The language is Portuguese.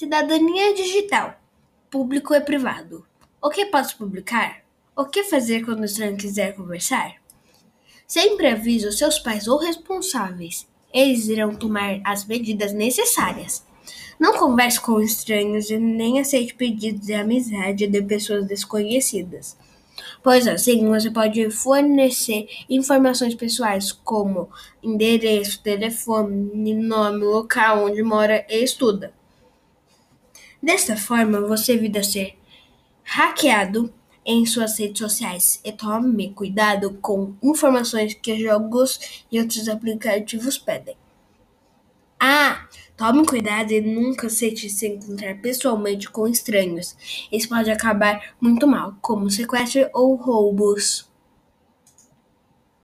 Cidadania digital, público e privado. O que posso publicar? O que fazer quando o estranho quiser conversar? Sempre avise os seus pais ou responsáveis. Eles irão tomar as medidas necessárias. Não converse com estranhos e nem aceite pedidos de amizade de pessoas desconhecidas, pois assim você pode fornecer informações pessoais como endereço, telefone, nome, local onde mora e estuda. Desta forma, você evita ser hackeado em suas redes sociais e tome cuidado com informações que jogos e outros aplicativos pedem. Ah, tome cuidado e nunca aceite se encontrar pessoalmente com estranhos. Isso pode acabar muito mal, como sequestro ou roubos.